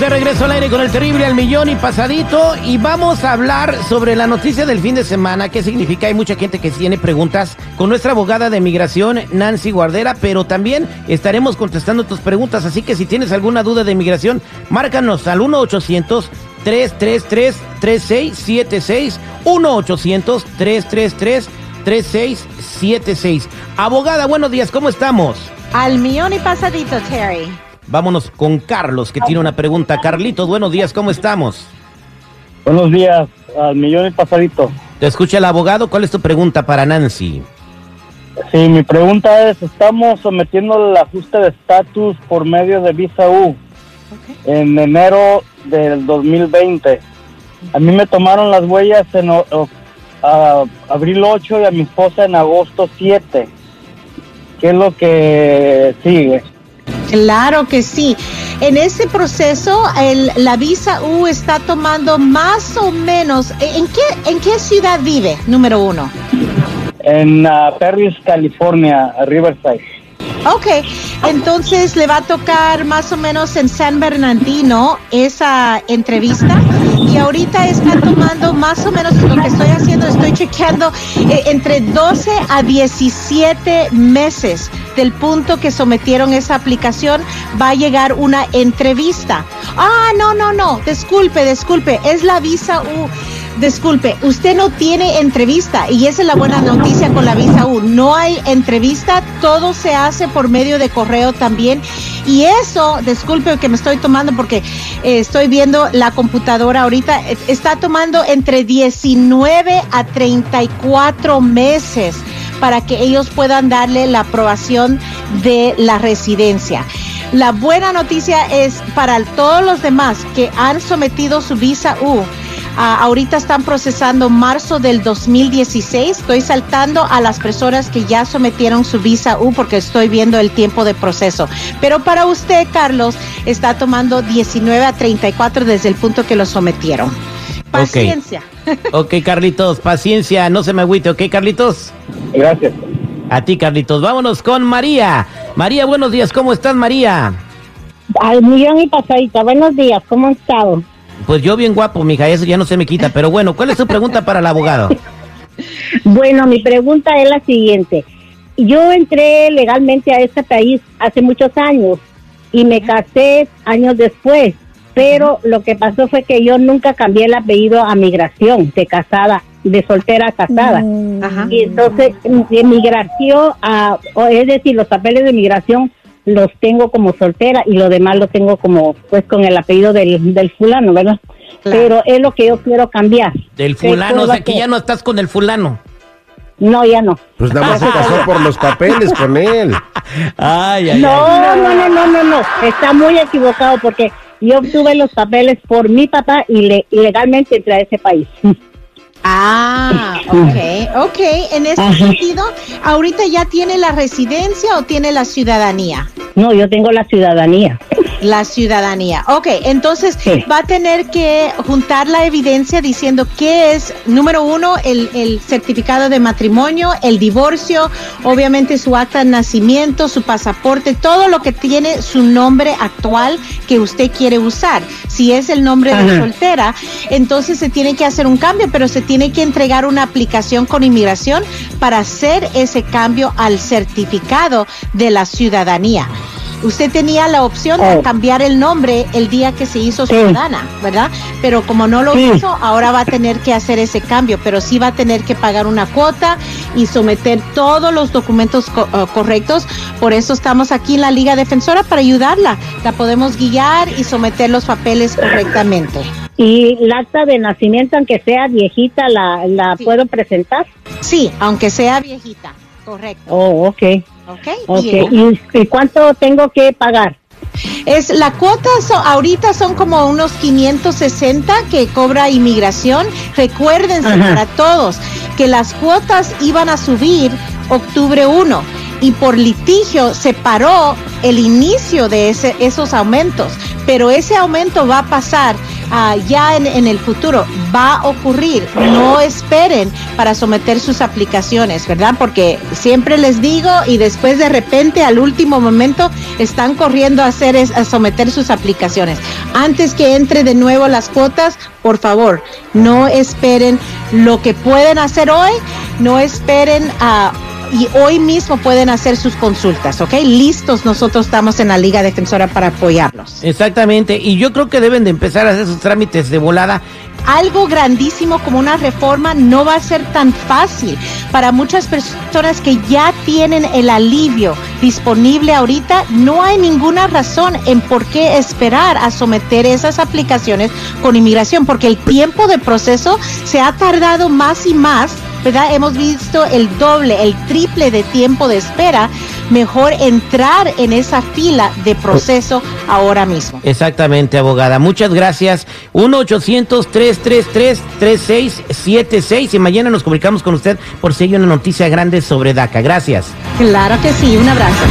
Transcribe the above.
De regreso al aire con el terrible al millón y pasadito y vamos a hablar sobre la noticia del fin de semana, qué significa, hay mucha gente que tiene preguntas con nuestra abogada de migración, Nancy Guardera, pero también estaremos contestando tus preguntas, así que si tienes alguna duda de migración, márcanos al 1-800-333-3676, 1-800-333-3676. Abogada, buenos días, ¿cómo estamos? Al millón y pasadito, Terry. Vámonos con Carlos, que tiene una pregunta. Carlitos, buenos días, ¿cómo estamos? Buenos días, al millón y pasadito. Te escucha el abogado, ¿cuál es tu pregunta para Nancy? Sí, mi pregunta es, estamos sometiendo el ajuste de estatus por medio de Visa U en enero del 2020. A mí me tomaron las huellas en o- o- a- abril 8 y a mi esposa en agosto 7. ¿Qué es lo que sigue? Claro que sí. En ese proceso, el- la visa U está tomando más o menos. ¿En qué, en qué ciudad vive? Número uno. En ah, Perris, California, Riverside. Ok, entonces le va a tocar más o menos en San Bernardino esa entrevista y ahorita está tomando más o menos lo que estoy haciendo, estoy chequeando eh, entre 12 a 17 meses del punto que sometieron esa aplicación va a llegar una entrevista. Ah, no, no, no, disculpe, disculpe, es la visa U. Disculpe, usted no tiene entrevista y esa es la buena noticia con la visa U. No hay entrevista, todo se hace por medio de correo también. Y eso, disculpe que me estoy tomando porque eh, estoy viendo la computadora ahorita, eh, está tomando entre 19 a 34 meses para que ellos puedan darle la aprobación de la residencia. La buena noticia es para todos los demás que han sometido su visa U. Ah, ahorita están procesando marzo del 2016. Estoy saltando a las personas que ya sometieron su visa U porque estoy viendo el tiempo de proceso. Pero para usted, Carlos, está tomando 19 a 34 desde el punto que lo sometieron. Paciencia. Ok, Carlitos, paciencia, no se me agüite, ¿ok, Carlitos? Gracias. A ti, Carlitos. Vámonos con María. María, buenos días, ¿cómo estás, María? Al millón y pasadita. Buenos días, ¿cómo han estado? Pues yo bien guapo, mija, eso ya no se me quita, pero bueno, ¿cuál es tu pregunta para el abogado? Bueno, mi pregunta es la siguiente. Yo entré legalmente a este país hace muchos años y me casé años después, pero lo que pasó fue que yo nunca cambié el apellido a migración, de casada, de soltera a casada. Ajá. Y entonces, de migración, a, o es decir, los papeles de migración los tengo como soltera y lo demás lo tengo como, pues, con el apellido del, del fulano, ¿verdad? Claro. Pero es lo que yo quiero cambiar. Del ¿Qué fulano, o sea que ya no estás con el fulano. No, ya no. Pues nada más se casó por los papeles con él. Ay, ay, No, ay. no, no, no, no, no. Está muy equivocado porque yo obtuve los papeles por mi papá y le, y legalmente entré a ese país. Ah, ok, ok. En ese Ajá. sentido, ¿ahorita ya tiene la residencia o tiene la ciudadanía? No, yo tengo la ciudadanía. La ciudadanía. Ok, entonces Sí. va a tener que juntar la evidencia diciendo qué es, número uno, el, el certificado de matrimonio, el divorcio, obviamente su acta de nacimiento, su pasaporte, todo lo que tiene su nombre actual que usted quiere usar. Si es el nombre de Ajá. soltera, entonces se tiene que hacer un cambio, pero se tiene que entregar una aplicación con inmigración para hacer ese cambio al certificado de la ciudadanía. Usted tenía la opción de Oh. cambiar el nombre el día que se hizo Sí. ciudadana, ¿verdad? Pero como no lo Sí. hizo, ahora va a tener que hacer ese cambio, pero sí va a tener que pagar una cuota y someter todos los documentos co- eh, correctos. Por eso estamos aquí en la Liga Defensora para ayudarla. La podemos guiar y someter los papeles correctamente. Y la acta de nacimiento, aunque sea viejita, la, la Sí. puedo presentar. Sí, aunque sea viejita. Correcto. Oh, ok. ¿Y, y cuánto tengo que pagar? Es la cuota so- ahorita son como unos 560 que cobra inmigración. Recuérdense Ajá. para todos que las cuotas iban a subir octubre 1 y por litigio se paró el inicio de ese, esos aumentos, pero ese aumento va a pasar ya en, en el futuro. Va a ocurrir. No esperen para someter sus aplicaciones, ¿verdad? Porque siempre les digo y después de repente al último momento están corriendo a hacer es- a someter sus aplicaciones. Antes que entre de nuevo las cuotas, por favor, no esperen lo que pueden hacer hoy, no esperen a y hoy mismo pueden hacer sus consultas, ¿ok? Listos, nosotros estamos en la Liga Defensora para apoyarlos. Exactamente, y yo creo que deben de empezar a hacer sus trámites de volada. Algo grandísimo como una reforma no va a ser tan fácil para muchas personas que ya tienen el alivio disponible ahorita. No hay ninguna razón en por qué esperar a someter esas aplicaciones con inmigración, porque el tiempo de proceso se ha tardado más y más ¿verdad? Hemos visto el doble, el triple de tiempo de espera. Mejor entrar en esa fila de proceso ahora mismo. Exactamente, abogada. Muchas gracias. 1-800-333-3676. Y mañana nos comunicamos con usted por si hay una noticia grande sobre DACA. Gracias. Claro que sí, un abrazo.